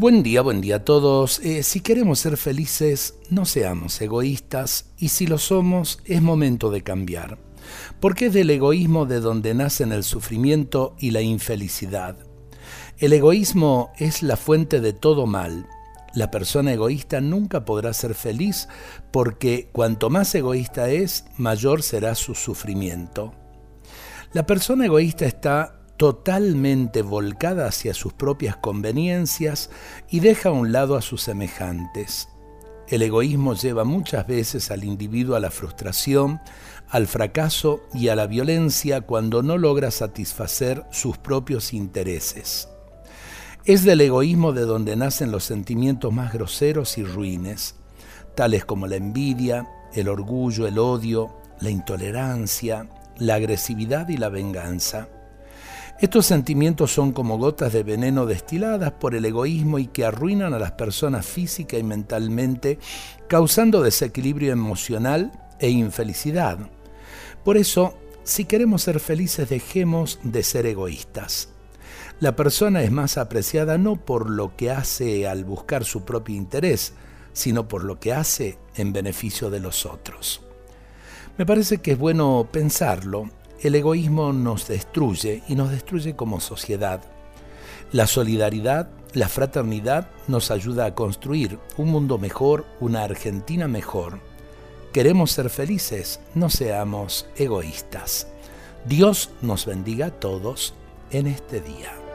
Buen día, buen día a todos. Eh, si queremos ser felices, no seamos egoístas y si lo somos, es momento de cambiar. Porque es del egoísmo de donde nacen el sufrimiento y la infelicidad. El egoísmo es la fuente de todo mal. La persona egoísta nunca podrá ser feliz porque cuanto más egoísta es, mayor será su sufrimiento. La persona egoísta está totalmente volcada hacia sus propias conveniencias y deja a un lado a sus semejantes. El egoísmo lleva muchas veces al individuo a la frustración, al fracaso y a la violencia cuando no logra satisfacer sus propios intereses. Es del egoísmo de donde nacen los sentimientos más groseros y ruines, tales como la envidia, el orgullo, el odio, la intolerancia, la agresividad y la venganza. Estos sentimientos son como gotas de veneno destiladas por el egoísmo y que arruinan a las personas física y mentalmente, causando desequilibrio emocional e infelicidad. Por eso, si queremos ser felices, dejemos de ser egoístas. La persona es más apreciada no por lo que hace al buscar su propio interés, sino por lo que hace en beneficio de los otros. Me parece que es bueno pensarlo el egoísmo nos destruye y nos destruye como sociedad. La solidaridad, la fraternidad nos ayuda a construir un mundo mejor, una Argentina mejor. Queremos ser felices, no seamos egoístas. Dios nos bendiga a todos en este día.